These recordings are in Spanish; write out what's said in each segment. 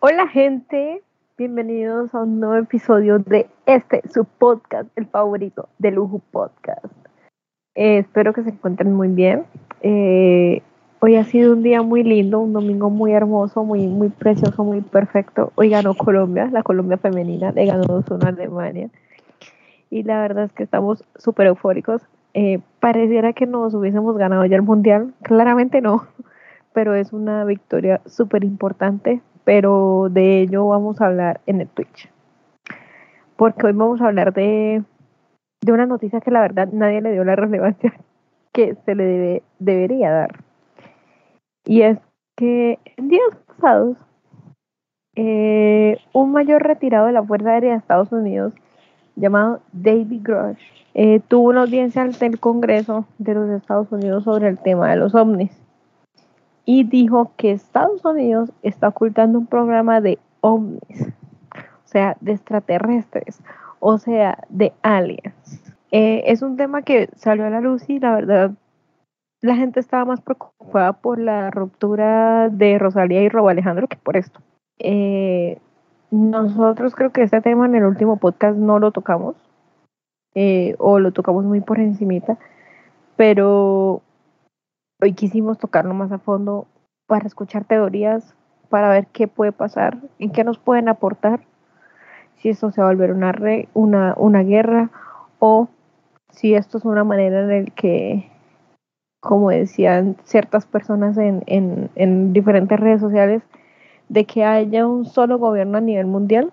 Hola gente, bienvenidos a un nuevo episodio de este, su podcast, el favorito de Lujo Podcast. Eh, espero que se encuentren muy bien. Eh, hoy ha sido un día muy lindo, un domingo muy hermoso, muy, muy precioso, muy perfecto. Hoy ganó Colombia, la Colombia femenina, le ganó 2-1 a Alemania. Y la verdad es que estamos súper eufóricos. Eh, pareciera que nos hubiésemos ganado ya el mundial, claramente no, pero es una victoria súper importante, pero de ello vamos a hablar en el Twitch. Porque hoy vamos a hablar de de una noticia que la verdad nadie le dio la relevancia que se le debe, debería dar. Y es que en días pasados, eh, un mayor retirado de la Fuerza Aérea de Estados Unidos, llamado David Grush, eh, tuvo una audiencia ante el Congreso de los Estados Unidos sobre el tema de los ovnis. Y dijo que Estados Unidos está ocultando un programa de ovnis, o sea, de extraterrestres, o sea, de aliens. Eh, es un tema que salió a la luz y la verdad la gente estaba más preocupada por la ruptura de Rosalía y Robo Alejandro que por esto. Eh, nosotros creo que este tema en el último podcast no lo tocamos eh, o lo tocamos muy por encimita, pero hoy quisimos tocarlo más a fondo para escuchar teorías, para ver qué puede pasar, en qué nos pueden aportar si esto se va a volver una, una, una guerra o si esto es una manera en la que, como decían ciertas personas en, en, en diferentes redes sociales, de que haya un solo gobierno a nivel mundial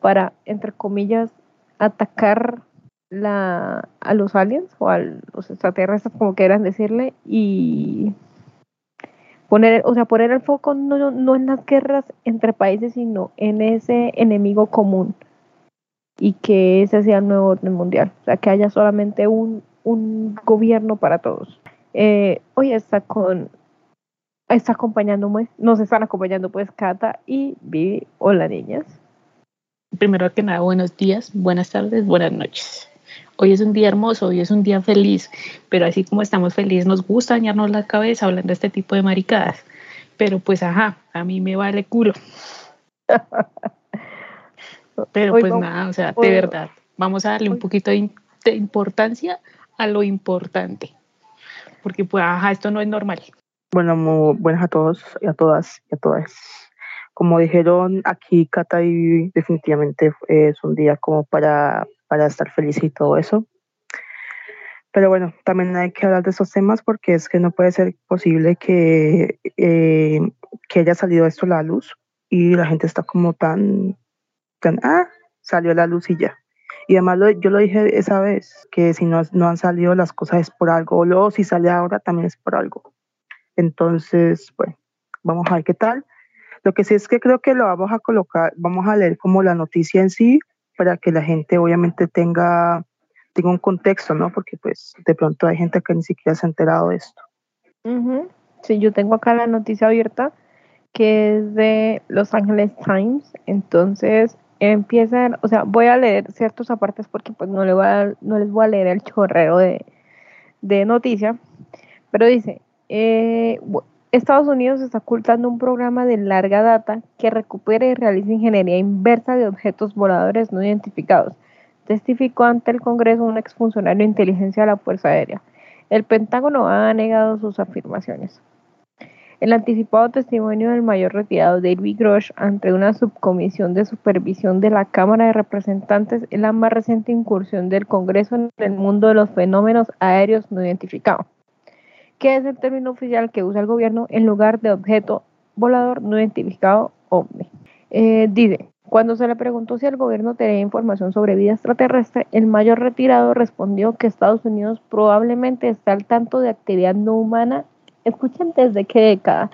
para, entre comillas, atacar la, a los aliens o a los extraterrestres, como quieran decirle, y poner, o sea, poner el foco no, no en las guerras entre países, sino en ese enemigo común y que ese sea el nuevo orden mundial, o sea, que haya solamente un, un gobierno para todos. Eh, hoy está con, está acompañándome, nos están acompañando pues Cata y Vivi. Hola niñas. Primero que nada, buenos días, buenas tardes, buenas noches. Hoy es un día hermoso, hoy es un día feliz, pero así como estamos felices, nos gusta dañarnos la cabeza hablando de este tipo de maricadas. Pero pues, ajá, a mí me vale culo. pero pues nada, o sea, de verdad, vamos a darle un poquito de, importancia a lo importante. Porque pues, ajá, esto no es normal. Bueno, buenas a todos y a todas y a todas. Como dijeron aquí, Cata y definitivamente es un día como para para estar feliz y todo eso. Pero bueno, también hay que hablar de esos temas porque es que no puede ser posible que, eh, que haya salido esto a la luz y la gente está como tan, tan, ah, salió a la luz y ya. Y además yo lo dije esa vez, que si no, no han salido las cosas es por algo, o luego si sale ahora también es por algo. Entonces, bueno, vamos a ver qué tal. Lo que sí es que creo que lo vamos a colocar, vamos a leer como la noticia en sí, para que la gente obviamente tenga, tenga un contexto, ¿no? Porque pues de pronto hay gente que ni siquiera se ha enterado de esto. Sí, yo tengo acá la noticia abierta que es de Los Angeles Times, entonces empiezan, o sea, voy a leer ciertos apartes porque pues no, le voy a, no les voy a leer el chorrero de, de noticia, pero dice, eh, Estados Unidos está ocultando un programa de larga data que recupera y realiza ingeniería inversa de objetos voladores no identificados, testificó ante el Congreso un exfuncionario de inteligencia de la Fuerza Aérea. El Pentágono ha negado sus afirmaciones. El anticipado testimonio del mayor retirado David Grosh ante una subcomisión de supervisión de la Cámara de Representantes es la más reciente incursión del Congreso en el mundo de los fenómenos aéreos no identificados que es el término oficial que usa el gobierno en lugar de objeto volador no identificado OVNI. Eh, dice, cuando se le preguntó si el gobierno tenía información sobre vida extraterrestre, el mayor retirado respondió que Estados Unidos probablemente está al tanto de actividad no humana. Escuchen desde qué década.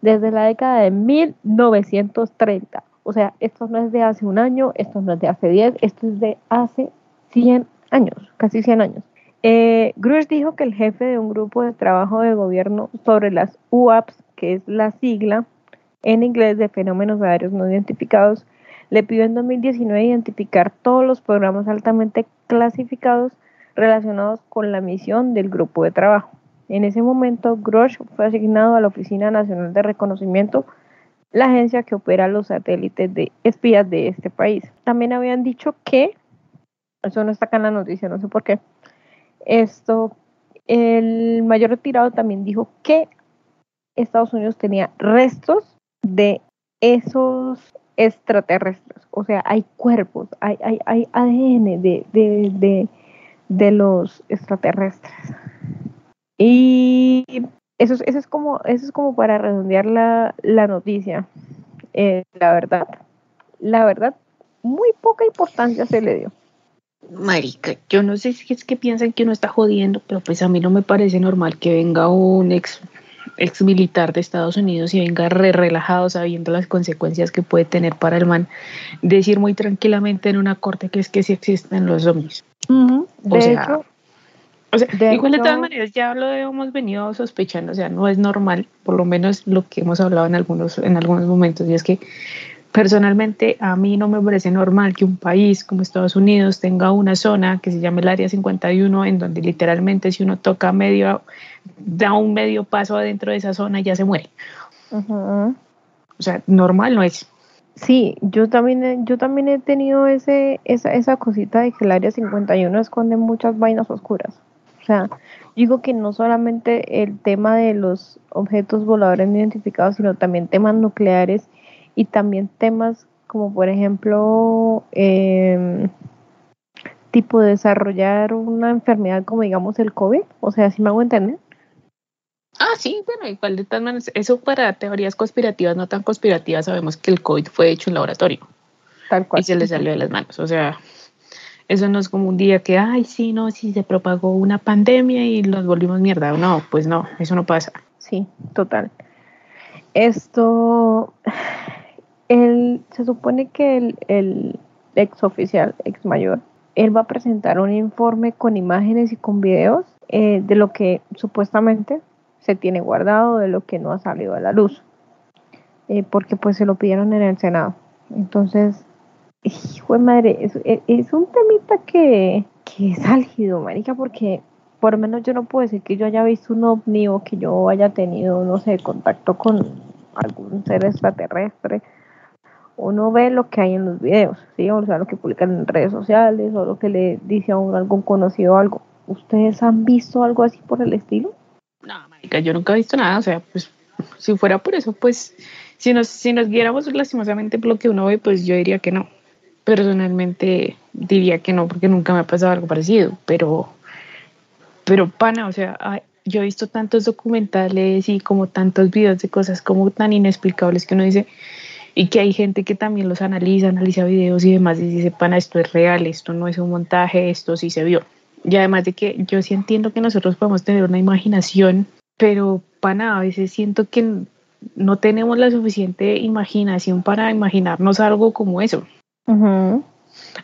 Desde la década de 1930. O sea, esto no es de hace un año, esto no es de hace 10, esto es de hace 100 años, casi 100 años. Eh, Grush dijo que el jefe de un grupo de trabajo de gobierno sobre las UAPs, que es la sigla en inglés de fenómenos aéreos no identificados, le pidió en 2019 identificar todos los programas altamente clasificados relacionados con la misión del grupo de trabajo. En ese momento, Grosh fue asignado a la Oficina Nacional de Reconocimiento, la agencia que opera los satélites de espías de este país. También habían dicho que, eso no está acá en la noticia, no sé por qué, esto, el mayor retirado también dijo que Estados Unidos tenía restos de esos extraterrestres. O sea, hay cuerpos, hay, hay, hay ADN de, de, de, de los extraterrestres. Y eso, eso, es como, eso es como para redondear la, la noticia. Eh, la verdad, la verdad, muy poca importancia se le dio. Marica, yo no sé si es que piensan que uno está jodiendo, pero pues a mí no me parece normal que venga un ex, ex militar de Estados Unidos y venga re relajado sabiendo las consecuencias que puede tener para el man decir muy tranquilamente en una corte que es que sí existen los zombies. De hecho, O sea, De igual de todas maneras ya lo hemos venido sospechando, o sea, no es normal, por lo menos lo que hemos hablado en algunos, en algunos momentos, y es que personalmente a mí no me parece normal que un país como Estados Unidos tenga una zona que se llama el Área 51, en donde literalmente si uno toca medio, da un medio paso adentro de esa zona ya se muere. O sea, normal no es. Sí, yo también, he- yo también he tenido ese, esa, esa cosita de que el área 51 esconde muchas vainas oscuras. O sea, digo que no solamente el tema de los objetos voladores no identificados, sino también temas nucleares y también temas como por ejemplo em, tipo desarrollar una enfermedad como digamos el COVID. O sea, si me hago entender. Ah, sí, bueno, igual de todas maneras, eso para teorías conspirativas, no tan conspirativas, sabemos que el COVID fue hecho en laboratorio. Tal cual. y se le salió de las manos. O sea, eso no es como un día que, ay, sí, no, sí se propagó una pandemia y nos volvimos mierda. No, pues no, eso no pasa. Sí, total. Esto, el, se supone que el, ex oficial, ex mayor, él va a presentar un informe con imágenes y con videos eh, de lo que supuestamente se tiene guardado, de lo que no ha salido a la luz, eh, porque pues se lo pidieron en el Senado. Entonces, hijo de madre, es- es un temita que, que es álgido, marica, porque por lo menos yo no puedo decir que yo haya visto un ovni o que yo haya tenido, no sé, contacto con algún ser extraterrestre. Uno ve lo que hay en los videos, ¿sí? O sea, lo que publican en redes sociales o lo que le dice a uno algún conocido algo. ¿Ustedes han visto algo así por el estilo? No, marica, yo nunca he visto nada. O sea, pues si fuera por eso, pues si nos, si nos guiáramos lastimosamente por lo que uno ve, pues yo diría que no. Personalmente diría que no, porque nunca me ha pasado algo parecido. Pero, pero pana, o sea, yo he visto tantos documentales y como tantos videos de cosas como tan inexplicables que uno dice, y que hay gente que también los analiza, analiza videos y demás y dice, pana, esto es real, esto no es un montaje, esto sí se vio. Y además de que yo sí entiendo que nosotros podemos tener una imaginación, pero pana, a veces siento que no tenemos la suficiente imaginación para imaginarnos algo como eso.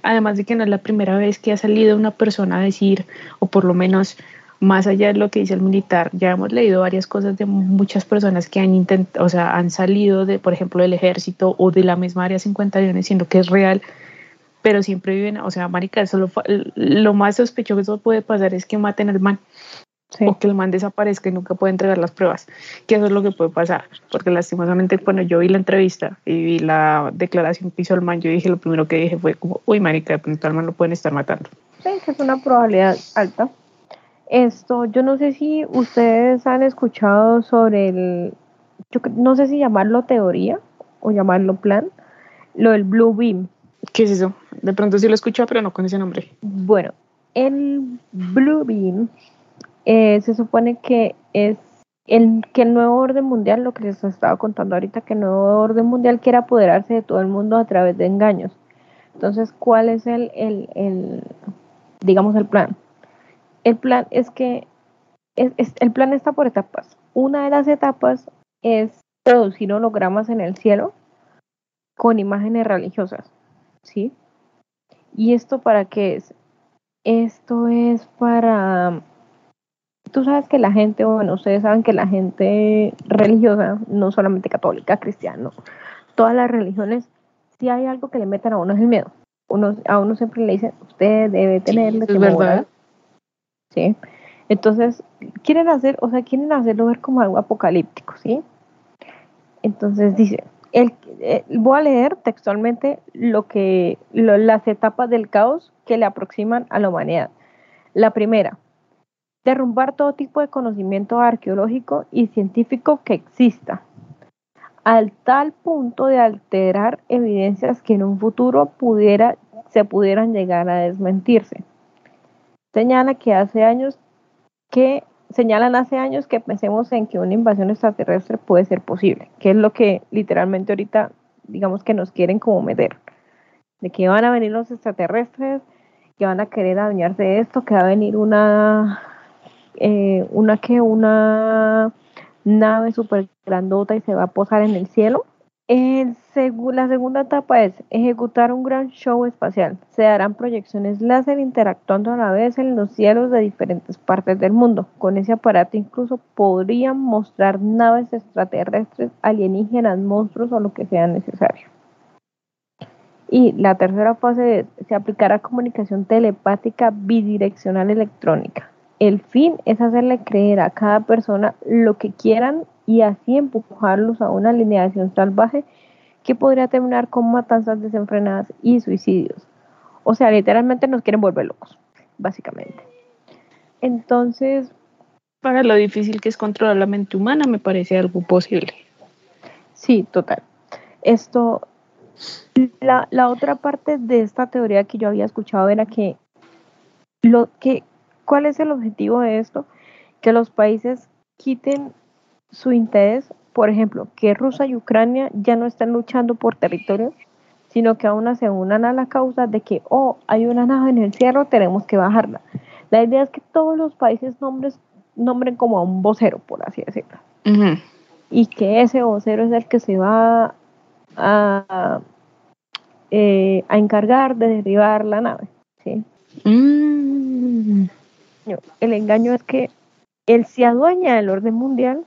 Además de que no es la primera vez que ha salido una persona a decir, o por lo menos más allá de lo que dice el militar, ya hemos leído varias cosas de muchas personas que han intentado, o sea, han salido de, por ejemplo, del ejército o de la misma área 51 diciendo que es real, pero siempre viven, o sea, marica, eso lo, lo más sospechoso que eso puede pasar es que maten al man Sí. o que el man desaparezca y nunca pueda entregar las pruebas, que eso es lo que puede pasar, porque lastimosamente cuando yo vi la entrevista y vi la declaración que hizo el man, yo dije, lo primero que dije fue como, uy, marica, de pronto al man lo pueden estar matando. Sí, que es una probabilidad alta. Esto, yo no sé si ustedes han escuchado sobre el, yo no sé si llamarlo teoría o llamarlo plan, lo del Blue Beam. ¿Qué es eso? De pronto sí lo escucho, pero no con ese nombre. Bueno, el Blue Beam eh, se supone que es el que el nuevo orden mundial, lo que les estaba contando ahorita, que el nuevo orden mundial quiere apoderarse de todo el mundo a través de engaños. Entonces, ¿cuál es el, el, el digamos, el plan? El plan es que es- es- el plan está por etapas. Una de las etapas es producir hologramas en el cielo con imágenes religiosas, ¿sí? ¿Y esto para qué es? Esto es para... Tú sabes que la gente, bueno, ustedes saben que la gente religiosa, no solamente católica, cristiana, todas las religiones, si hay algo que le metan a uno es el miedo. Uno, a uno siempre le dicen, usted debe tenerle es temor. Entonces, quieren hacer, o sea, quieren hacerlo ver como algo apocalíptico, ¿sí? Entonces dice, el, eh, voy a leer textualmente lo que, las etapas del caos que le aproximan a la humanidad. La primera, derrumbar todo tipo de conocimiento arqueológico y científico que exista, al tal punto de alterar evidencias que en un futuro pudiera, se pudieran llegar a desmentirse. Señala que hace años que señalan hace años que pensemos en que una invasión extraterrestre puede ser posible, que es lo que literalmente ahorita digamos que nos quieren como meter, de que van a venir los extraterrestres, que van a querer adueñarse de esto, que va a venir una eh, una que una nave súper grandota y se va a posar en el cielo. La segunda etapa es ejecutar un gran show espacial. Se harán proyecciones láser interactuando a la vez en los cielos de diferentes partes del mundo. Con ese aparato incluso podrían mostrar naves extraterrestres, alienígenas, monstruos o lo que sea necesario. Y la tercera fase es, se aplicará comunicación telepática bidireccional electrónica. El fin es hacerle creer a cada persona lo que quieran y así empujarlos a una alineación salvaje que podría terminar con matanzas desenfrenadas y suicidios. O sea, literalmente nos quieren volver locos, básicamente. Entonces... Para lo difícil que es controlar la mente humana, me parece algo posible. Sí, total. Esto, la, la otra parte de esta teoría que yo había escuchado era que lo que ¿Cuál es el objetivo de esto? Que los países quiten su interés, por ejemplo, que Rusia y Ucrania ya no estén luchando por territorio, sino que aún se unan a la causa de que, oh, hay una nave en el cielo, tenemos que bajarla. La idea es que todos los países nombres, nombren como a un vocero, por así decirlo. Y que ese vocero es el que se va a, eh, a encargar de derribar la nave. ¿sí? Mm. El engaño es que él se adueña del orden mundial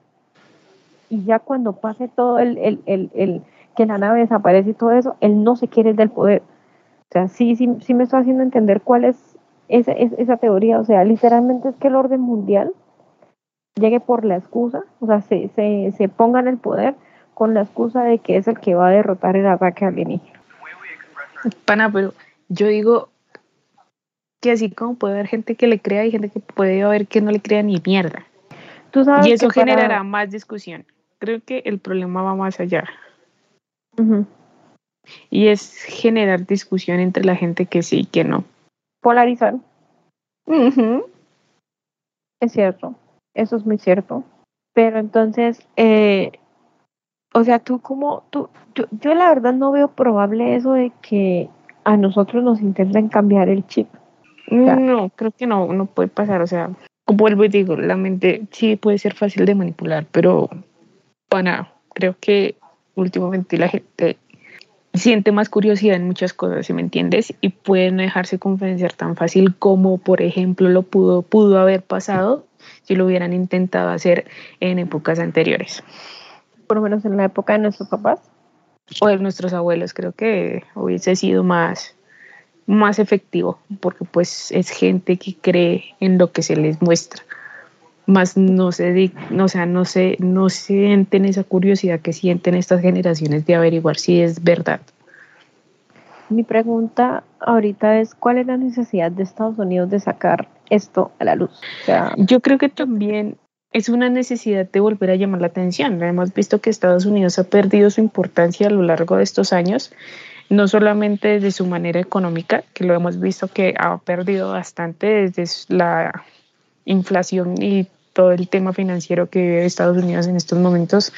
y ya cuando pase todo el, el, que la nave desaparece y todo eso, él no se quiere del poder. O sea, sí, sí, sí me estoy haciendo entender cuál es esa, esa teoría. O sea, literalmente es que el orden mundial llegue por la excusa, o sea, se, se, se ponga en el poder con la excusa de que es el que va a derrotar el ataque alienígena. Pana, pero yo digo, que así como puede haber gente que le crea y gente que puede haber que no le crea ni mierda. y eso generará más discusión. Creo que el problema va más allá. Y es generar discusión entre la gente que sí y que no. Polarizar. Es cierto, eso es muy cierto. Pero entonces, eh, o sea, tú como, tú, yo, yo la verdad no veo probable eso de que a nosotros nos intenten cambiar el chip. No, creo que no, no puede pasar. O sea, vuelvo y digo, la mente sí puede ser fácil de manipular, pero bueno, creo que últimamente la gente siente más curiosidad en muchas cosas, si me entiendes, y puede no dejarse convencer tan fácil como, por ejemplo, lo pudo, pudo haber pasado si lo hubieran intentado hacer en épocas anteriores. Por lo menos en la época de nuestros papás. O de nuestros abuelos, creo que hubiese sido más, más efectivo, porque pues es gente que cree en lo que se les muestra. Más no se, no, o sea, no se, no sienten esa curiosidad que sienten estas generaciones de averiguar si es verdad. Mi pregunta ahorita es, ¿cuál es la necesidad de Estados Unidos de sacar esto a la luz? Yo creo que también es una necesidad de volver a llamar la atención. Hemos visto que Estados Unidos ha perdido su importancia a lo largo de estos años no solamente desde su manera económica, que lo hemos visto que ha perdido bastante desde la inflación y todo el tema financiero que vive Estados Unidos en estos momentos,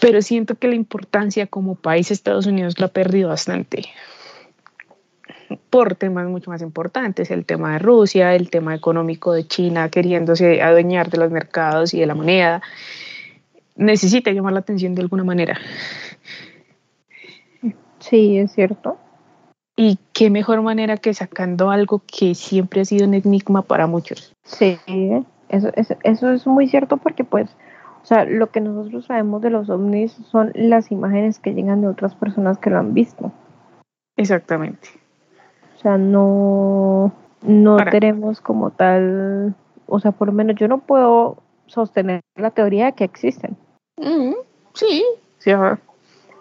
pero siento que la importancia como país Estados Unidos lo ha perdido bastante por temas mucho más importantes, el tema de Rusia, el tema económico de China queriéndose adueñar de los mercados y de la moneda, necesita llamar la atención de alguna manera. Sí, es cierto. Y qué mejor manera que sacando algo que siempre ha sido un enigma para muchos. Sí, eso, eso, es muy cierto porque pues, o sea, lo que nosotros sabemos de los ovnis son las imágenes que llegan de otras personas que lo han visto. Exactamente. O sea, no, no tenemos como tal, o sea, por lo menos yo no puedo sostener la teoría de que existen. Mm, sí, sí,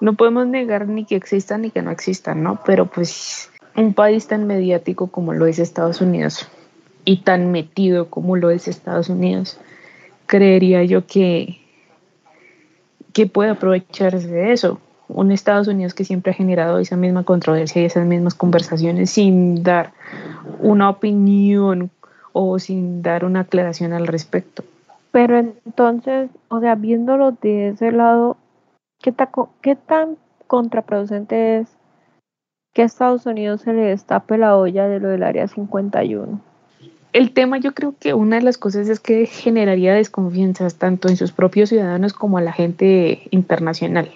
no podemos negar ni que existan ni que no existan, ¿no? Pero pues un país tan mediático como lo es Estados Unidos y tan metido como lo es Estados Unidos, creería yo que, que puede aprovecharse de eso. Un Estados Unidos que siempre ha generado esa misma controversia y esas mismas conversaciones sin dar una opinión o sin dar una aclaración al respecto. Pero entonces, o sea, viéndolo de ese lado, ¿qué, qué tan contraproducente es que a Estados Unidos se le destape la olla de lo del Área 51? el tema yo creo que una de las cosas es que generaría desconfianzas tanto en sus propios ciudadanos como a la gente internacional.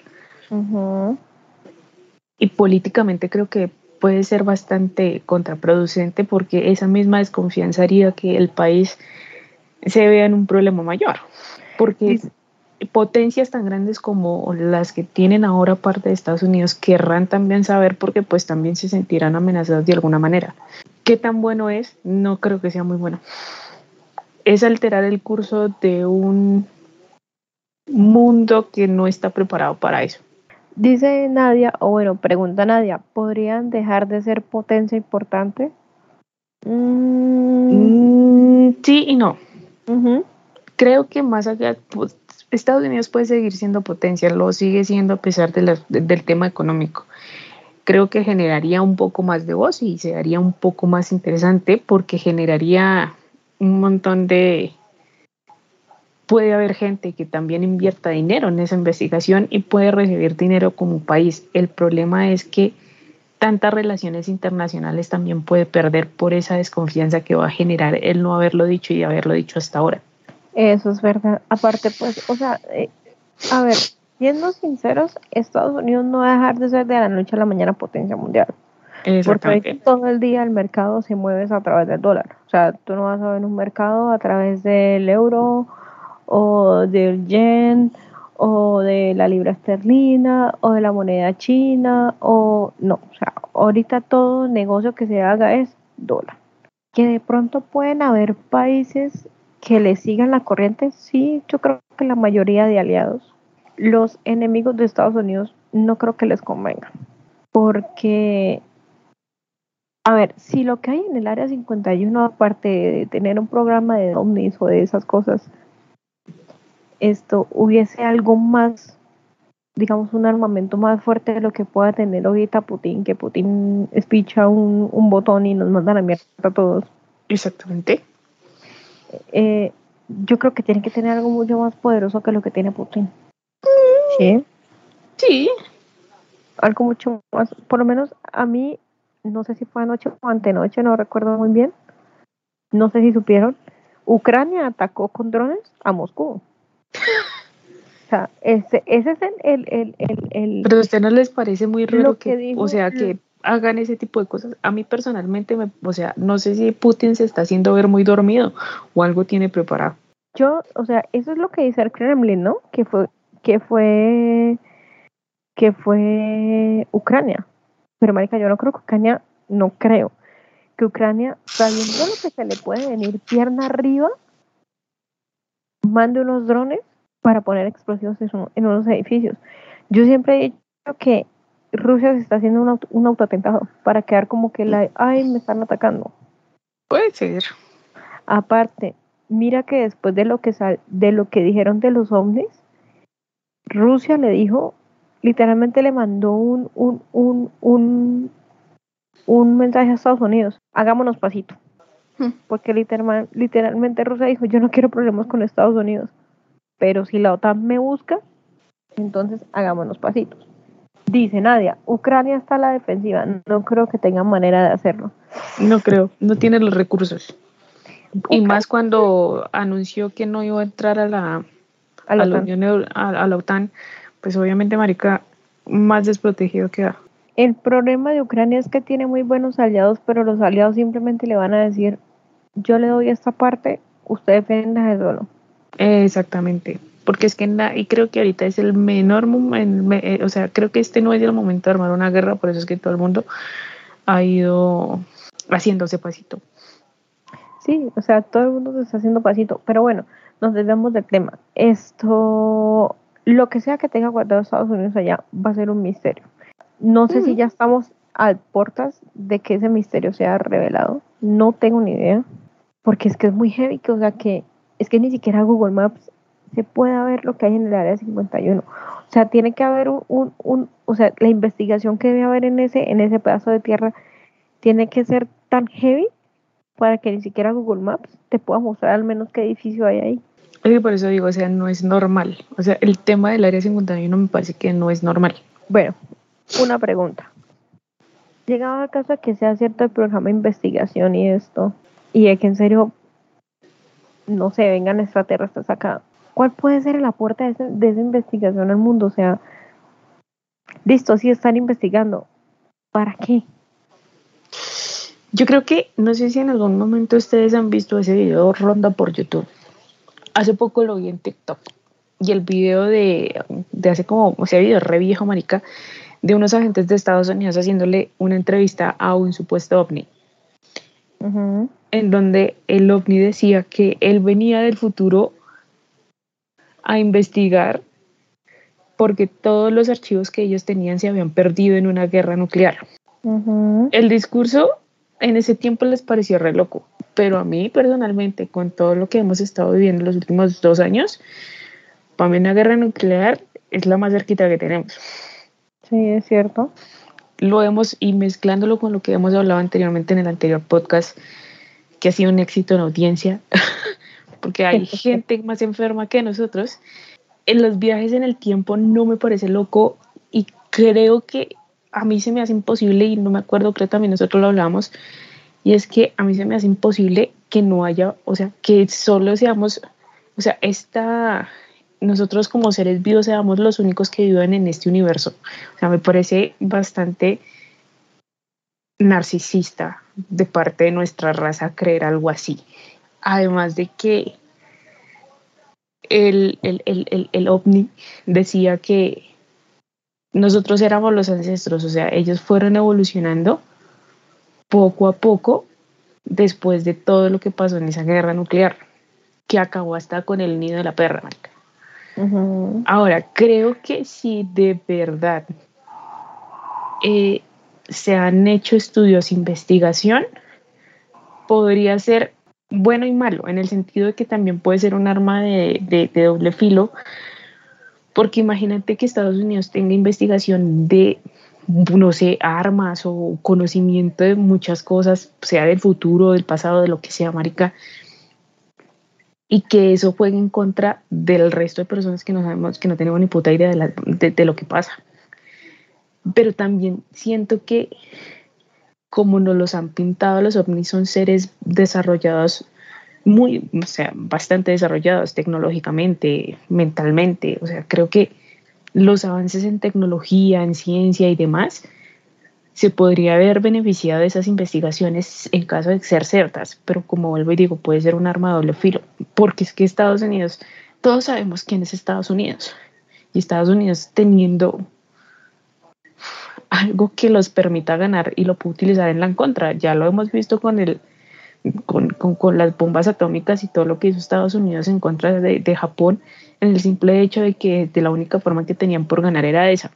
Y políticamente creo que puede ser bastante contraproducente porque esa misma desconfianza haría que el país se vea en un problema mayor. Porque potencias tan grandes como las que tienen ahora parte de Estados Unidos querrán también saber porque pues también se sentirán amenazados de alguna manera. ¿Qué tan bueno es? No creo que sea muy bueno. Es alterar el curso de un mundo que no está preparado para eso. Dice Nadia, o bueno, pregunta Nadia, ¿podrían dejar de ser potencia importante? Mm, sí y no. Creo que más allá, pues, Estados Unidos puede seguir siendo potencia, lo sigue siendo a pesar del tema económico creo que generaría un poco más de voz y se haría un poco más interesante porque generaría un montón de... Puede haber gente que también invierta dinero en esa investigación y puede recibir dinero como país. El problema es que tantas relaciones internacionales también puede perder por esa desconfianza que va a generar el no haberlo dicho y haberlo dicho hasta ahora. Eso es verdad. Aparte, pues, o sea, eh, a ver, siendo sinceros, Estados Unidos no va a dejar de ser de la noche a la mañana potencia mundial. Porque todo el día el mercado se mueve a través del dólar. O sea, tú no vas a ver un mercado a través del euro o del yen o de la libra esterlina o de la moneda china o no. O sea, ahorita todo negocio que se haga es dólar. Que de pronto pueden haber países que le sigan la corriente, sí, yo creo que la mayoría de aliados los enemigos de Estados Unidos no creo que les convenga. Porque, a ver, si lo que hay en el área 51, aparte de tener un programa de ovnis o de esas cosas, esto hubiese algo más, digamos, un armamento más fuerte de lo que pueda tener ahorita Putin, que Putin espicha un, un botón y nos manda la mierda a todos. Exactamente. Eh, yo creo que tiene que tener algo mucho más poderoso que lo que tiene Putin. Sí. Sí. Algo mucho más, por lo menos a mí, no sé si fue anoche o antenoche, no recuerdo muy bien. No sé si supieron. Ucrania atacó con drones a Moscú. O sea, ese, ese es el, el, el, el, Pero a usted no les parece muy raro que, o sea, que hagan ese tipo de cosas. A mí personalmente, me, o sea, no sé si Putin se está haciendo ver muy dormido o algo tiene preparado. Yo, o sea, eso es lo que dice el Kremlin, ¿no? Que fue que fue que fue Ucrania. Pero marica, yo no creo que Ucrania, no creo que Ucrania, sabiendo que se le puede venir pierna arriba, mande unos drones para poner explosivos en unos edificios. Yo siempre he dicho que Rusia se está haciendo un, un autoatentado para quedar como que la, ay, me están atacando. Puede ser. Aparte, mira que después de lo que sal, de lo que dijeron de los ovnis, Rusia le dijo, literalmente le mandó un, un, un, un, un mensaje a Estados Unidos, hagámonos pasito. Hmm. Porque literal, literalmente Rusia dijo, yo no quiero problemas con Estados Unidos, pero si la OTAN me busca, entonces hagámonos pasitos. Dice Nadia, Ucrania está a la defensiva, no creo que tengan manera de hacerlo. No creo, no tiene los recursos. Y más cuando anunció que no iba a entrar a la a la, Unión, a, la OTAN, pues obviamente, Marica, más desprotegido queda. El problema de Ucrania es que tiene muy buenos aliados, pero los aliados simplemente le van a decir, yo le doy esta parte, usted defienda de solo. Exactamente, porque es que, y creo que ahorita es el menor momento, eh, o sea, creo que este no es el momento de armar una guerra, por eso es que todo el mundo ha ido haciéndose pasito. Sí, o sea, todo el mundo se está haciendo pasito. Pero bueno, nos desviamos del tema. Esto, lo que sea que tenga guardado Estados Unidos allá, va a ser un misterio. No sé si ya estamos a puertas de que ese misterio sea revelado. No tengo ni idea. Porque es que es muy heavy, que, o sea, que es que ni siquiera Google Maps se puede ver lo que hay en el área 51. O sea, tiene que haber un, un, un, o sea, la investigación que debe haber en ese, en ese pedazo de tierra tiene que ser tan heavy para que ni siquiera Google Maps te pueda mostrar al menos qué edificio hay ahí. Es que por eso digo, o sea, no es normal. O sea, el tema del área 51 me parece que no es normal. Bueno, una pregunta. Llegaba al caso de que sea cierto el programa de investigación y esto, y de que en serio, no se vengan extraterrestres acá. ¿Cuál puede ser el aporte de, de esa investigación al mundo? O sea, listo, sí están investigando. ¿Para qué? Yo creo que, no sé si en algún momento ustedes han visto ese video ronda por YouTube. Hace poco lo vi en TikTok. Y el video de, de hace como, o sea, video re viejo, marica, de unos agentes de Estados Unidos haciéndole una entrevista a un supuesto ovni. En donde el ovni decía que él venía del futuro a investigar porque todos los archivos que ellos tenían se habían perdido en una guerra nuclear. El discurso en ese tiempo les pareció re loco, pero a mí personalmente, con todo lo que hemos estado viviendo los últimos dos años, para mí una guerra nuclear es la más cerquita que tenemos. Sí, es cierto. Lo hemos, y mezclándolo con lo que hemos hablado anteriormente en el anterior podcast, que ha sido un éxito en audiencia, porque hay gente más enferma que nosotros, en los viajes en el tiempo no me parece loco y creo que a mí se me hace imposible, y no me acuerdo, creo también nosotros lo hablamos, y es que a mí se me hace imposible que no haya, o sea, que solo seamos, o sea, esta, nosotros como seres vivos seamos los únicos que viven en este universo. O sea, me parece bastante narcisista de parte de nuestra raza creer algo así. Además de que el, el, el, el ovni decía que nosotros éramos los ancestros, o sea, ellos fueron evolucionando poco a poco después de todo lo que pasó en esa guerra nuclear, que acabó hasta con el nido de la perra, Ahora, creo que si de verdad eh, se han hecho estudios, investigación, podría ser bueno y malo, en el sentido de que también puede ser un arma de doble filo, porque imagínate que Estados Unidos tenga investigación de, no sé, armas o conocimiento de muchas cosas, sea del futuro, del pasado, de lo que sea, marica, y que eso juegue en contra del resto de personas que no sabemos, que no tenemos ni puta idea de, lo que pasa. Pero también siento que como nos los han pintado los ovnis son seres desarrollados muy, o sea, bastante desarrollados tecnológicamente, mentalmente. O sea, creo que los avances en tecnología, en ciencia y demás, se podría haber beneficiado de esas investigaciones en caso de ser ciertas, pero como vuelvo y digo, puede ser un arma de doble filo, porque es que Estados Unidos, todos sabemos quién es Estados Unidos, y Estados Unidos teniendo algo que los permita ganar y lo puede utilizar en la contra, ya lo hemos visto con el con, con, con, las bombas atómicas y todo lo que hizo Estados Unidos en contra de, de, Japón, en el simple hecho de que de la única forma que tenían por ganar era esa.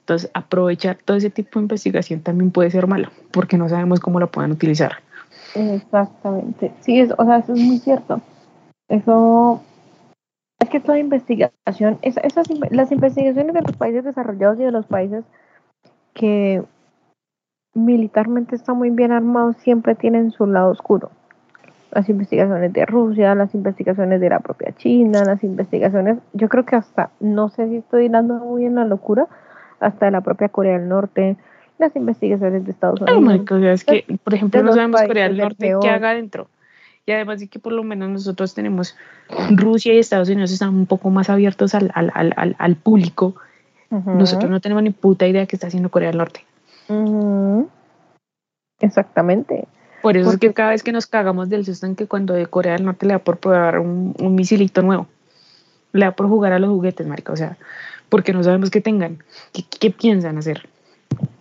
Entonces, aprovechar todo ese tipo de investigación también puede ser malo, porque no sabemos cómo lo puedan utilizar. Exactamente. Sí, es, o sea, eso es muy cierto. Eso es que toda investigación, esas, las investigaciones de los países desarrollados y de los países que militarmente está muy bien armado, siempre tienen su lado oscuro. Las investigaciones de Rusia, las investigaciones de la propia China, las investigaciones, yo creo que hasta, no sé si estoy dando muy en la locura, hasta de la propia Corea del Norte, las investigaciones de Estados Unidos. es que, por ejemplo, no sabemos Corea del Norte qué haga adentro. Y además de que por lo menos nosotros tenemos Rusia y Estados Unidos están un poco más abiertos al, al, al, al público. Nosotros no tenemos ni puta idea de qué está haciendo Corea del Norte. Exactamente. Por eso es que cada vez que nos cagamos del susto en que cuando de Corea del Norte le da por probar un, misilito nuevo, le da por jugar a los juguetes, marica, o sea, porque no sabemos qué tengan, qué, piensan hacer.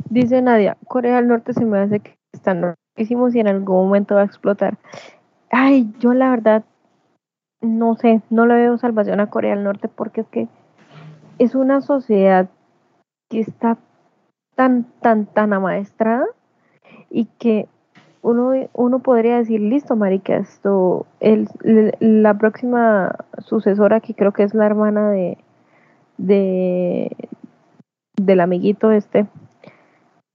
Dice Nadia, Corea del Norte se me hace que están hicimos y en algún momento va a explotar. ay, yo la verdad no sé, no le veo salvación a Corea del Norte porque es que es una sociedad que está tan, tan, tan amaestrada y que uno, uno podría decir, listo, marica, esto, el, la próxima sucesora, que creo que es la hermana de, de del amiguito este,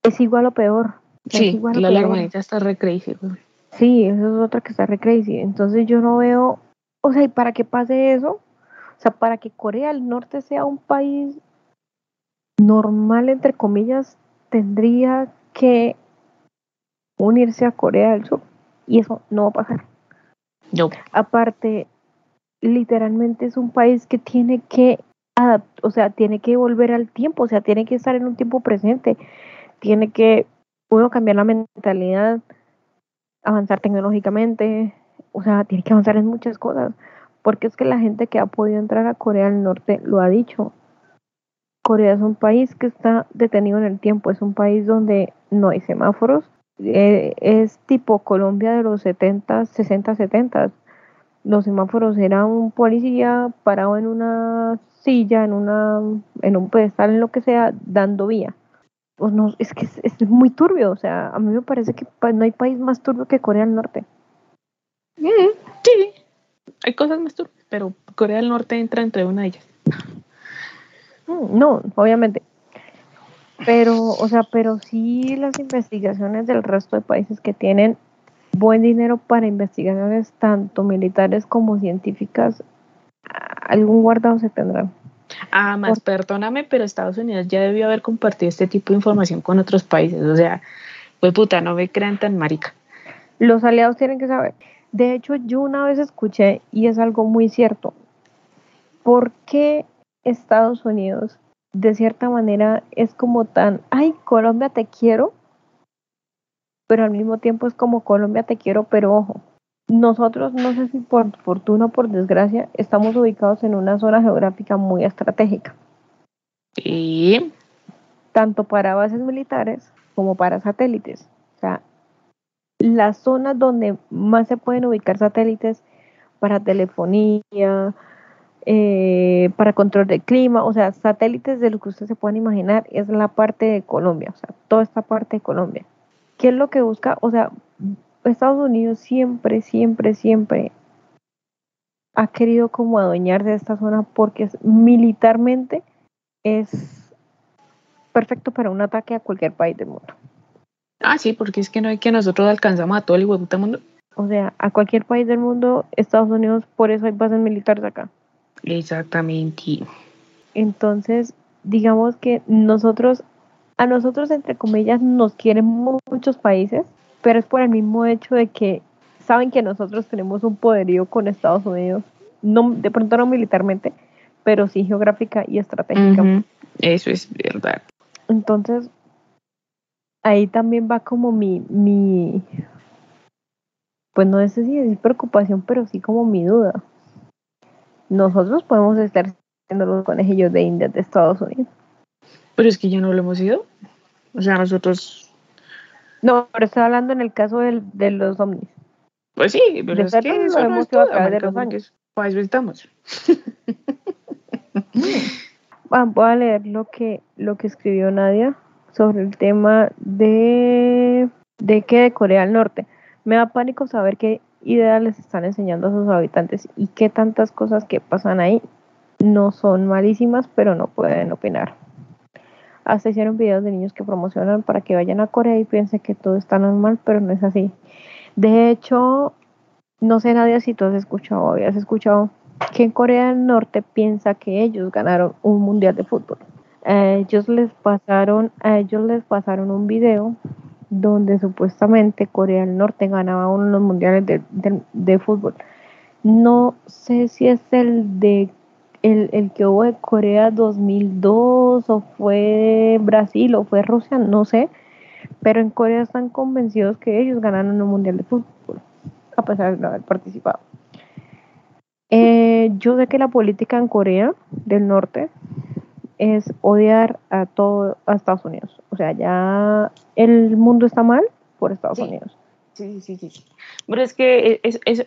es igual o peor. Sí, la, hermanita está re crazy. Sí, eso es otra que está re crazy. Entonces yo no veo, o sea, y para que pase eso, o sea, para que Corea del Norte sea un país normal, entre comillas, tendría que unirse a Corea del Sur. Y eso no va a pasar. No. Aparte, literalmente es un país que tiene que o sea, tiene que volver al tiempo, o sea, tiene que estar en un tiempo presente, tiene que uno cambiar la mentalidad, avanzar tecnológicamente, o sea, tiene que avanzar en muchas cosas, porque es que la gente que ha podido entrar a Corea del Norte lo ha dicho. Corea es un país que está detenido en el tiempo, es un país donde no hay semáforos, eh, es tipo Colombia de los 70, 60, 70. Los semáforos era un policía parado en una silla, en una en un pedestal, en lo que sea, dando vía. Es que es, muy turbio, o sea, a mí me parece que no hay país más turbio que Corea del Norte. Mm, sí, hay cosas más turbias, pero Corea del Norte entra entre una de ellas. Mm, no, obviamente. Pero, o sea, pero sí las investigaciones del resto de países que tienen buen dinero para investigaciones tanto militares como científicas, algún guardado se tendrá. Ah, más, perdóname, pero Estados Unidos ya debió haber compartido este tipo de información con otros países. O sea, pues puta, no me crean tan marica. Los aliados tienen que saber. De hecho, yo una vez escuché, y es algo muy cierto, ¿por qué Estados Unidos de cierta manera es como tan, ay, Colombia te quiero, pero al mismo tiempo es como Colombia te quiero, pero ojo, nosotros, no sé si por fortuna o por desgracia, estamos ubicados en una zona geográfica muy estratégica. Y tanto para bases militares como para satélites. Las zonas donde más se pueden ubicar satélites para telefonía, eh, para control del clima, o sea, satélites de lo que ustedes se puedan imaginar, es la parte de Colombia, o sea, toda esta parte de Colombia. ¿Qué es lo que busca? O sea, Estados Unidos siempre, siempre, siempre ha querido como adueñarse de esta zona porque militarmente es perfecto para un ataque a cualquier país del mundo. Ah, sí, porque es que no hay que nosotros alcanzamos a todo el del mundo. O sea, a cualquier país del mundo, Estados Unidos, por eso hay bases militares acá. Exactamente. Entonces, digamos que nosotros, a nosotros, entre comillas, nos quieren muchos países, pero es por el mismo hecho de que saben que nosotros tenemos un poderío con Estados Unidos, no, de pronto no militarmente, pero sí geográfica y estratégica. Eso es verdad. Entonces, ahí también va como mi, mi, pues no sé si decir preocupación, pero sí como mi duda nosotros podemos estar siendo los conejillos de India de Estados Unidos. Pero es que ya no lo hemos ido. O sea, nosotros. No, pero estoy hablando en el caso del, de los ovnis. Pues sí, pero es que eso hemos ido a través de los años. Pues estamos. Voy a leer lo que, lo que escribió Nadia sobre el tema de, de que de Corea del Norte. Me da pánico saber que ideas les están enseñando a sus habitantes y qué tantas cosas que pasan ahí no son malísimas, pero no pueden opinar. Hasta hicieron videos de niños que promocionan para que vayan a Corea y piensen que todo está normal, pero no es así. De hecho, no sé nadie si tú has escuchado o habías escuchado que en Corea del Norte piensa que ellos ganaron un mundial de fútbol. A ellos les pasaron, a ellos les pasaron un video donde supuestamente Corea del Norte ganaba uno de los mundiales de, fútbol. No sé si es el de el, que hubo de Corea 2002 o fue Brasil o fue Rusia, no sé, pero en Corea están convencidos que ellos ganaron un mundial de fútbol, a pesar de no haber participado. Eh, yo sé que la política en Corea del Norte es odiar a todo a Estados Unidos. O sea, ya el mundo está mal por Estados Unidos. Sí, sí, sí. Pero es que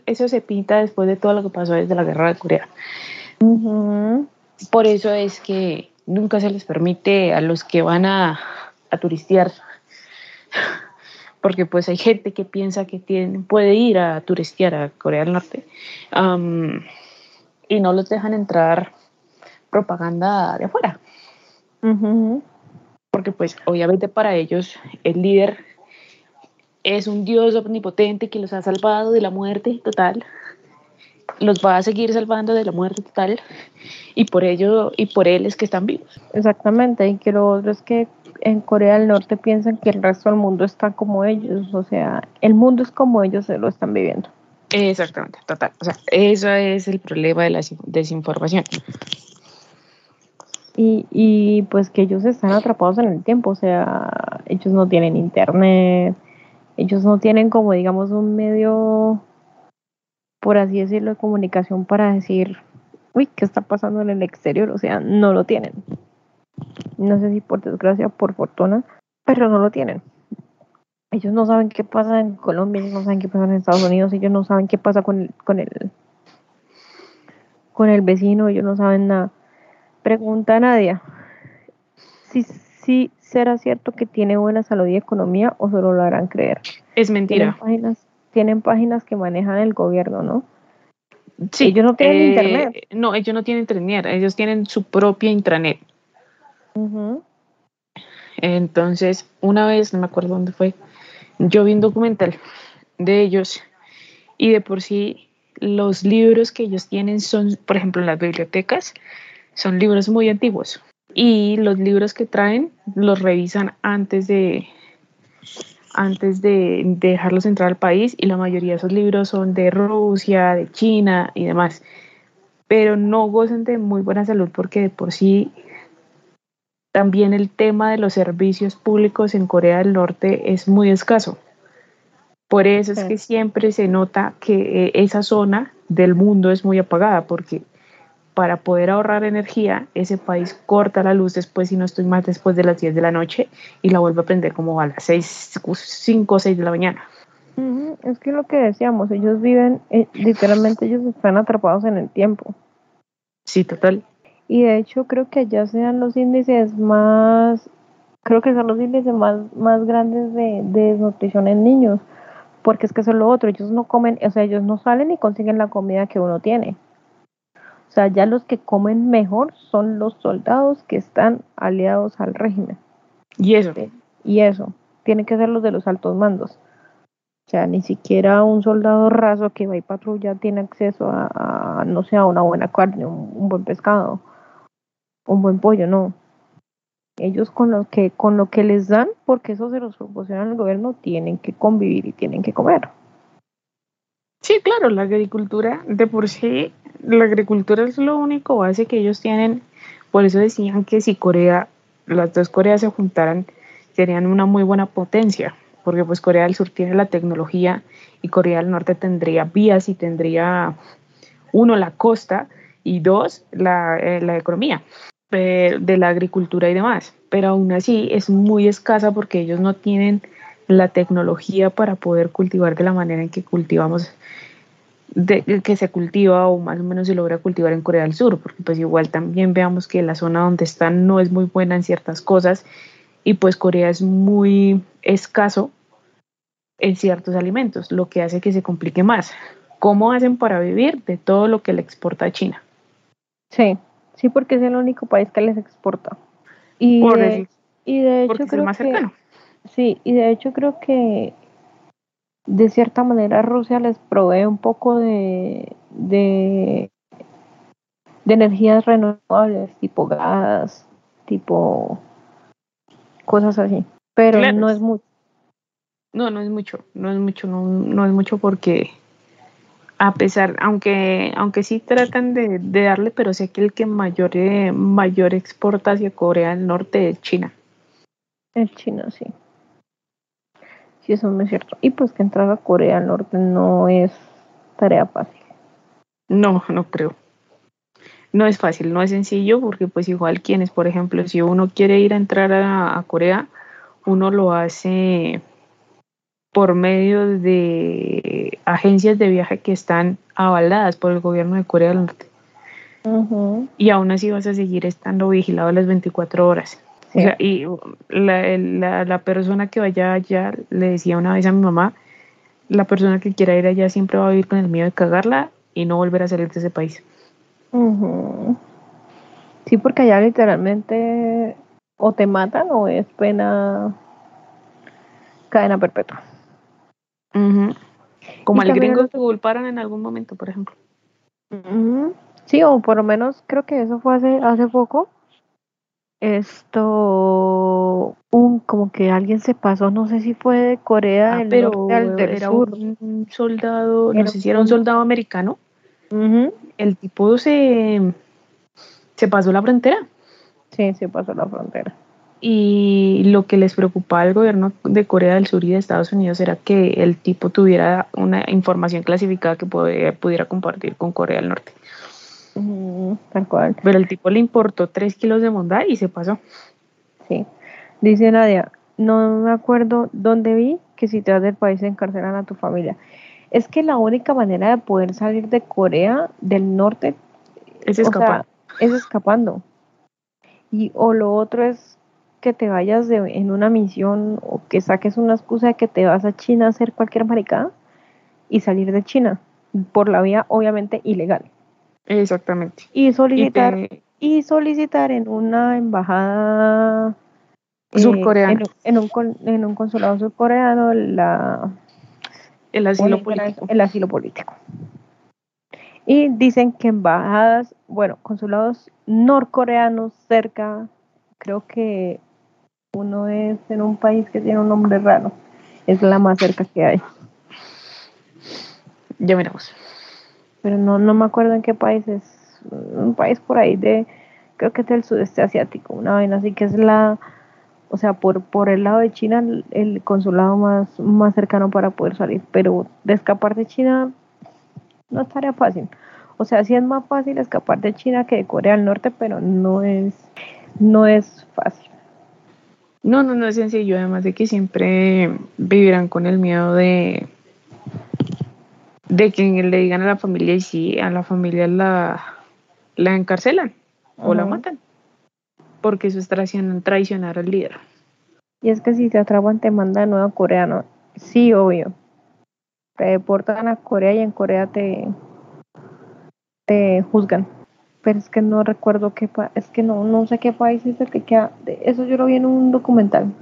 eso se pinta después de todo lo que pasó desde la guerra de Corea. Por eso es que nunca se les permite a los que van a, a turistear, porque pues hay gente que piensa que tiene, puede ir a turistear a Corea del Norte y no los dejan entrar propaganda de afuera. Porque pues obviamente para ellos el líder es un dios omnipotente que los ha salvado de la muerte total los va a seguir salvando de la muerte total y por ello y por él es que están vivos. Exactamente, y que lo otro es que en Corea del Norte piensan que el resto del mundo está como ellos, o sea, el mundo es como ellos se lo están viviendo. Exactamente, total. O sea, eso es el problema de la desinformación. Y, y pues que ellos están atrapados en el tiempo, o sea, ellos no tienen internet, ellos no tienen como digamos un medio por así decirlo, de comunicación para decir, uy, ¿qué está pasando en el exterior? O sea, no lo tienen. No sé si por desgracia por fortuna, pero no lo tienen. Ellos no saben qué pasa en Colombia, ellos no saben qué pasa en Estados Unidos, ellos no saben qué pasa con el, con el, con el vecino, ellos no saben nada. Pregunta a Nadia, si, si será cierto que tiene buena salud y economía o solo lo harán creer. Es mentira tienen páginas que manejan el gobierno, ¿no? Sí. Ellos no tienen eh, internet. No, ellos no tienen internet, ellos tienen su propia intranet. Entonces, una vez, no me acuerdo dónde fue, yo vi un documental de ellos y de por sí los libros que ellos tienen son, por ejemplo, en las bibliotecas, son libros muy antiguos. Y los libros que traen los revisan antes de, antes de, dejarlos entrar al país y la mayoría de esos libros son de Rusia, de China y demás. Pero no gozan de muy buena salud porque de por sí también el tema de los servicios públicos en Corea del Norte es muy escaso. Por eso es que siempre se nota que eh, esa zona del mundo es muy apagada porque para poder ahorrar energía, ese país corta la luz después, si no estoy mal, después de las 10 de la noche y la vuelve a prender como a las 6, 5 o 6 de la mañana. Es que lo que decíamos, ellos viven, eh, literalmente ellos están atrapados en el tiempo. Sí, total. Y de hecho creo que ya sean los índices más, creo que son los índices más, más grandes de, de desnutrición en niños, porque es que eso es lo otro, ellos no comen, o sea, ellos no salen y consiguen la comida que uno tiene. O sea, ya los que comen mejor son los soldados que están aliados al régimen. Y eso. Y eso. Tienen que ser los de los altos mandos. O sea, ni siquiera un soldado raso que va y patrulla tiene acceso a, no sé, a una buena carne, un, buen pescado, un buen pollo, no. Ellos con lo que con lo que les dan, porque eso se los proporciona el gobierno, tienen que convivir y tienen que comer. Sí, claro, la agricultura de por sí la agricultura es lo único base que ellos tienen. Por eso decían que si Corea, las dos Coreas se juntaran, serían una muy buena potencia, porque pues Corea del Sur tiene la tecnología y Corea del Norte tendría vías y tendría, uno, la costa y dos, la, eh, la economía eh, de la agricultura y demás. Pero aún así es muy escasa porque ellos no tienen la tecnología para poder cultivar de la manera en que cultivamos de, que se cultiva o más o menos se logra cultivar en Corea del Sur, porque pues igual también veamos que la zona donde están no es muy buena en ciertas cosas y pues Corea es muy escaso en ciertos alimentos, lo que hace que se complique más. ¿Cómo hacen para vivir de todo lo que le exporta a China? Sí, sí, porque es el único país que les exporta. Y, de, y de hecho creo más cercano. Sí, y de hecho creo que de cierta manera Rusia les provee un poco de, de, energías renovables, tipo gas, tipo cosas así. Pero no es mucho. No, no es mucho, no es mucho, no, no es mucho porque a pesar, aunque, aunque sí tratan de, darle, pero sé que el que mayor, eh, mayor exporta hacia Corea del Norte es China. Es China, sí. Sí, eso no es cierto. Y pues que entrar a Corea del Norte no es tarea fácil. No, no creo. No es fácil, no es sencillo porque pues igual quienes, por ejemplo, si uno quiere ir a entrar a, Corea, uno lo hace por medio de agencias de viaje que están avaladas por el gobierno de Corea del Norte. Y aún así vas a seguir estando vigilado las 24 horas. Y la, la, persona que vaya allá, le decía una vez a mi mamá, la persona que quiera ir allá siempre va a vivir con el miedo de cagarla y no volver a salir de ese país. Sí, porque allá literalmente o te matan o es pena cadena perpetua. Como al gringo que culparon en algún momento, por ejemplo. Sí, o por lo menos creo que eso fue hace, hace poco. Esto, un como que alguien se pasó, no sé si fue de Corea ah, del Norte al del era sur. Un soldado, no sé si era un soldado americano. El tipo se, se pasó la frontera. Sí, se pasó la frontera. Y lo que les preocupaba al gobierno de Corea del Sur y de Estados Unidos era que el tipo tuviera una información clasificada que pudiera compartir con Corea del Norte. Tal cual. Pero el tipo le importó tres kilos de mondad y se pasó. Sí. Dice Nadia, no me acuerdo dónde vi que si te vas del país se encarcelan a tu familia. Es que la única manera de poder salir de Corea del Norte es escapar. es escapando. Y o lo otro es que te vayas de, en una misión o que saques una excusa de que te vas a China a hacer cualquier maricada y salir de China por la vía obviamente ilegal. Exactamente. Y solicitar y, solicitar en una embajada eh, surcoreana en, un, en un consulado surcoreano la el asilo político. El asilo político. Y dicen que embajadas, bueno, consulados norcoreanos cerca, creo que uno es en un país que tiene un nombre raro, es la más cerca que hay. Ya miramos. Pero no, no me acuerdo en qué país es, un país por ahí de, creo que es del sudeste asiático, una vaina así que es la, o sea, por, por el lado de China, el consulado más, más cercano para poder salir, pero de escapar de China no estaría fácil. O sea, sí es más fácil escapar de China que de Corea del Norte, pero no es, no es fácil. No, no, no es sencillo, además de que siempre vivirán con el miedo de, de que le digan a la familia y si a la familia la, la encarcelan o la matan porque eso es traicionar, al líder. Y es que si te atrapan te mandan a Corea, Sí, obvio. Te deportan a Corea y en Corea te, te juzgan. Pero es que no recuerdo qué es que no, no sé qué país es el que queda. eso yo lo vi en un documental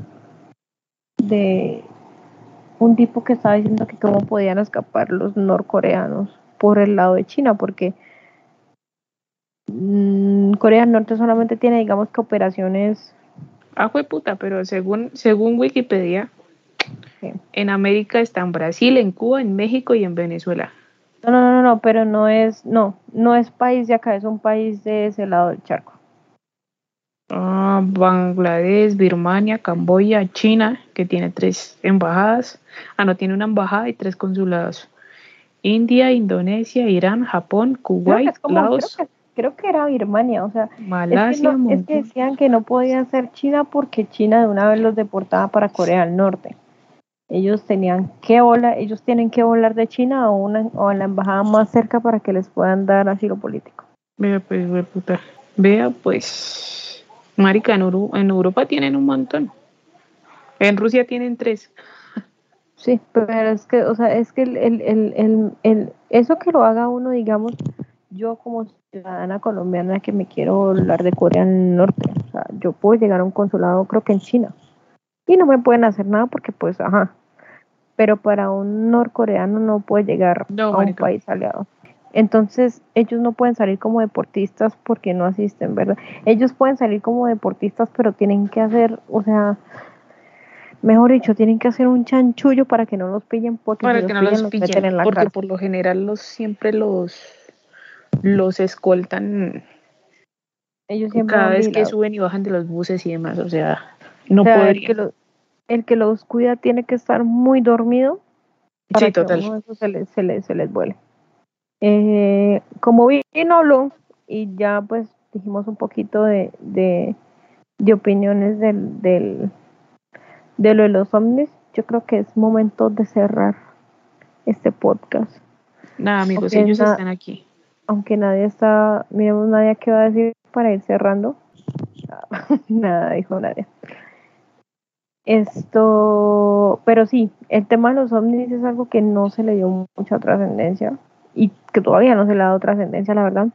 de un tipo que estaba diciendo que cómo podían escapar los norcoreanos por el lado de China, porque Mm, Corea del Norte solamente tiene, digamos que operaciones. Ah, fue puta, pero según, según Wikipedia, en América está en Brasil, en Cuba, en México y en Venezuela. No, no, no, no, pero no es, no, no es país de acá, es un país de ese lado del charco. Ah, Bangladesh, Birmania, Camboya, China, que tiene tres embajadas. Ah, no, tiene una embajada y tres consulados. India, Indonesia, Irán, Japón, Kuwait, Laos creo que era Birmania, o sea, es, que decían que no podía ser China porque China de una vez los deportaba para Corea del Norte. Ellos tenían que volar, ellos tienen que volar de China o, una, o a la embajada más cerca para que les puedan dar asilo político. Vea pues, vea puta. Vea pues, marica, en, en Europa tienen un montón. En Rusia tienen tres. Sí, pero es que, o sea, es que el, el, el, el, eso que lo haga uno, digamos, yo como ciudadana colombiana que me quiero volar de Corea del Norte, o sea, yo puedo llegar a un consulado creo que en China y no me pueden hacer nada porque pues, ajá, pero para un norcoreano no puede llegar a un país aliado. Entonces, ellos no pueden salir como deportistas porque no asisten, ¿verdad? Ellos pueden salir como deportistas, pero tienen que hacer, o sea, mejor dicho, tienen que hacer un chanchullo para que no los pillen porque para que no los pillen, en la porque por lo general los siempre los los escoltan ellos siempre cada vez que suben y bajan de los buses y demás, o sea, no o el, que los cuida tiene que estar muy dormido para sí, total. Que se les, se les, se les vuele. Eh, como vino y ya pues dijimos un poquito de, de, opiniones del, del, de lo de los ovnis, yo creo que es momento de cerrar este podcast. Nada, amigos, ellos na- están aquí. Aunque nadie está, miremos nadie qué va a decir para ir cerrando. Nada, dijo nadie. Esto, pero sí, el tema de los ovnis es algo que no se le dio mucha trascendencia y que todavía no se le ha dado trascendencia, la verdad.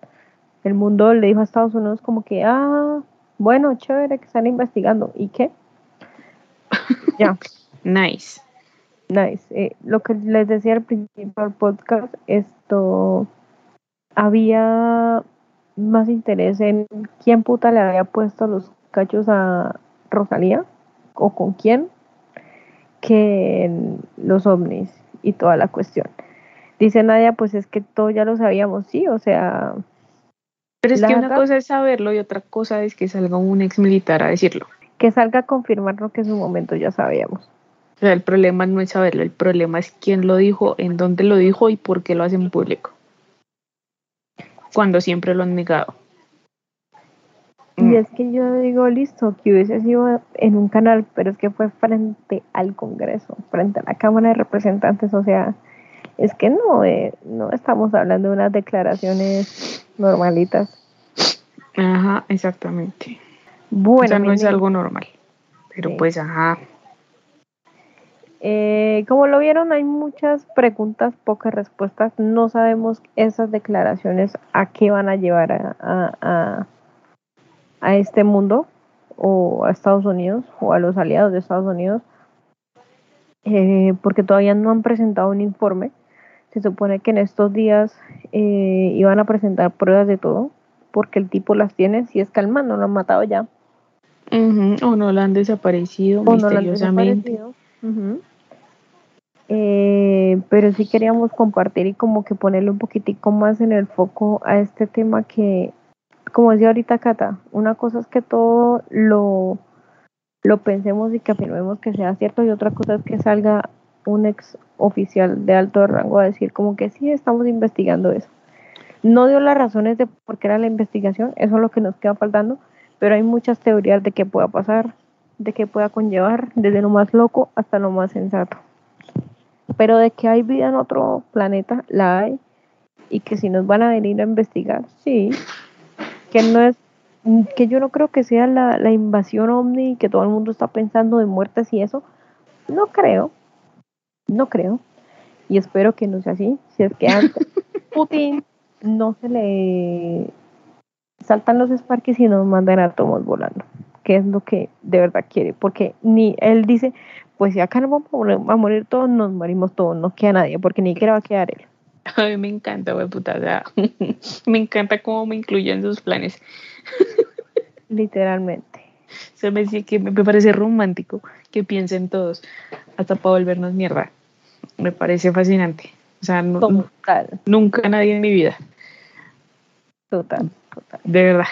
El mundo le dijo a Estados Unidos como que, ah, bueno, chévere que están investigando. ¿Y qué? ya. Nice. Nice. Eh, lo que les decía al principio del podcast, esto había más interés en quién puta le había puesto los cachos a Rosalía o con quién que en los ovnis y toda la cuestión. Dice Nadia, pues es que todo ya lo sabíamos, sí, o sea, Pero es que una cosa es saberlo y otra cosa es que salga un ex militar a decirlo. que salga a confirmar lo que en su momento ya sabíamos. O sea, el problema no es saberlo, el problema es quién lo dijo, en dónde lo dijo y por qué lo hacen público. Cuando siempre lo han negado. Y Mm. es que yo digo, listo, que hubiese sido en un canal, pero es que fue frente al Congreso, frente a la Cámara de Representantes, o sea, es que no, eh, no estamos hablando de unas declaraciones normalitas. Ajá, exactamente. Bueno, o sea, no es algo normal. Pero Sí. pues, ajá. eh, como lo vieron, hay muchas preguntas, pocas respuestas. No sabemos esas declaraciones a qué van a llevar a, a, a- a este mundo o a Estados Unidos o a los aliados de Estados Unidos, eh, porque todavía no han presentado un informe. Se supone que en estos días eh, iban a presentar pruebas de todo, porque el tipo las tiene, si es calma, no lo han matado ya. O no lo han desaparecido o no la han misteriosamente. Ujú. Eh, pero sí queríamos compartir y como que ponerle un poquitico más en el foco a este tema que, como decía ahorita Cata, una cosa es que todo lo, lo pensemos y que afirmemos que sea cierto y otra cosa es que salga un ex oficial de alto rango a decir como que sí, estamos investigando eso. No dio las razones de por qué era la investigación, eso es lo que nos queda faltando, pero hay muchas teorías de qué pueda pasar, de qué pueda conllevar, desde lo más loco hasta lo más sensato. Pero de que hay vida en otro planeta, la hay, y que si nos van a venir a investigar, sí, que no es, que yo no creo que sea la, la invasión ovni que todo el mundo está pensando de muertes y eso, no creo, no creo, y espero que no sea así, si es que antes Putin no se le saltan los Sparks y nos mandan átomos volando, que es lo que de verdad quiere, porque ni él dice, pues si acá nos vamos a morir, a morir todos, nos morimos todos, no queda nadie, porque ni siquiera va a quedar él. A mí me encanta, güey, puta. o sea, me encanta cómo me incluyen en sus planes. Literalmente. Se me dice que me me parece romántico que piensen todos, hasta para volvernos mierda. Me parece fascinante. O sea, Total, nunca nadie en mi vida, total, total. de verdad.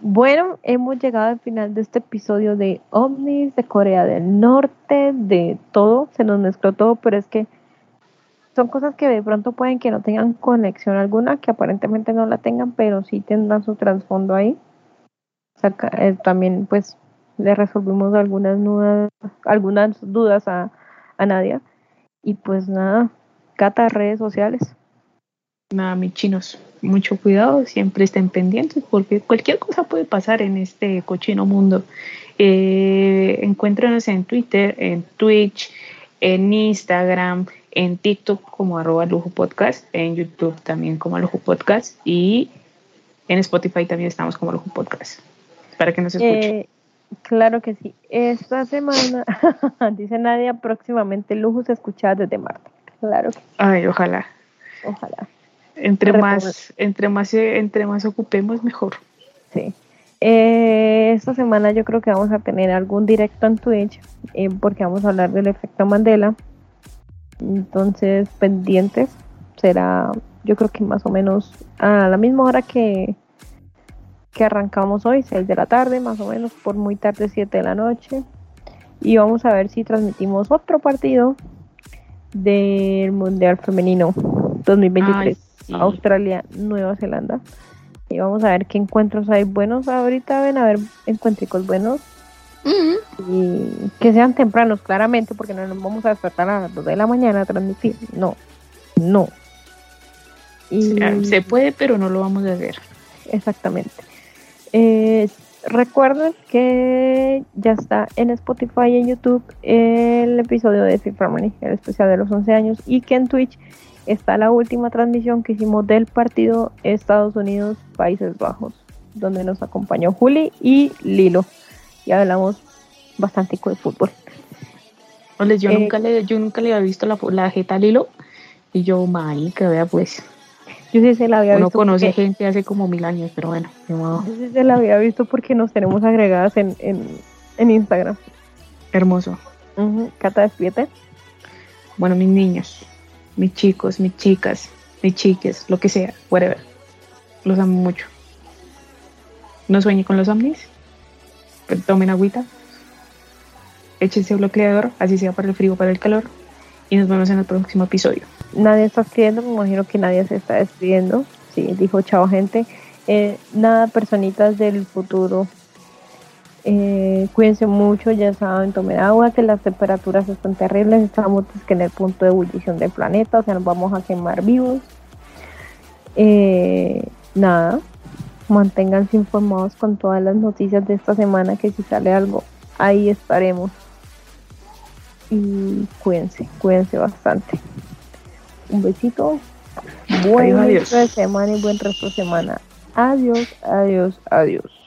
Bueno, hemos llegado al final de este episodio de ovnis, de Corea del Norte, de todo, se nos mezcló todo, pero es que son cosas que de pronto pueden que no tengan conexión alguna, que aparentemente no la tengan, pero sí tendrán su trasfondo ahí. Saca- eh, también pues le resolvimos algunas dudas, algunas dudas a, a Nadia. Y pues nada, Cata, redes sociales. Nada, mis chinos, mucho cuidado, siempre estén pendientes porque cualquier cosa puede pasar en este cochino mundo. Eh, encuéntrenos en Twitter, en Twitch, en Instagram, en TikTok como arroba lujo podcast, en YouTube también como lujo podcast y en Spotify también estamos como lujo podcast para que nos escuchen. Eh, claro que sí. Esta semana, dice Nadia, próximamente lujos escuchadas desde Marte. Claro que sí, Ay, ojalá. ojalá. Entre más, entre más, entre más ocupemos, mejor. Sí. Eh, esta semana yo creo que vamos a tener algún directo en Twitch eh, porque vamos a hablar del efecto Mandela. Entonces, pendientes. Será, yo creo que más o menos a la misma hora que, que arrancamos hoy, 6 de la tarde, más o menos, por muy tarde, 7 de la noche. Y vamos a ver si transmitimos otro partido del Mundial Femenino 2023. Ay, sí. Australia, Nueva Zelanda. Y vamos a ver qué encuentros hay buenos. Ahorita ven a ver encuentricos buenos. Y que sean tempranos, claramente, porque no nos vamos a despertar a las 2 de la mañana a transmitir. No, no. Y... Se puede, pero no lo vamos a hacer. Exactamente. Eh, recuerden que ya está en Spotify y en YouTube el episodio de Fifth Harmony, el especial de los 11 años, y que en Twitch está la última transmisión que hicimos del partido Estados Unidos-Países Bajos, donde nos acompañó Juli y Lilo. Y hablamos bastante de fútbol. yo, eh, nunca le, yo nunca le había visto la, la jeta a Lilo, y yo, que vea pues. Yo sí se la había Uno visto. conoce gente hace como mil años, pero bueno. Yo sí se la había visto porque nos tenemos agregadas en, en, Instagram. Hermoso. Cata, despídete. Bueno, mis niños, mis chicos, mis chicas, mis chiques, lo que sea, whatever. Los amo mucho. No sueñe con los ovnis. Pero tomen agüita. Échense bloqueador, así sea para el frío o para el calor. Y nos vemos en el próximo episodio nadie está escribiendo, me imagino que nadie se está despidiendo. Sí, dijo chao gente. Eh, nada, personitas del futuro. Eh, cuídense mucho, ya saben, tomen agua, que las temperaturas están terribles, estamos que en el punto de ebullición del planeta, o sea, nos vamos a quemar vivos. Eh, nada, manténganse informados con todas las noticias de esta semana, que si sale algo, ahí estaremos. Y cuídense, cuídense bastante. Un besito. Buen resto de semana y buen resto de semana. Adiós, adiós, adiós.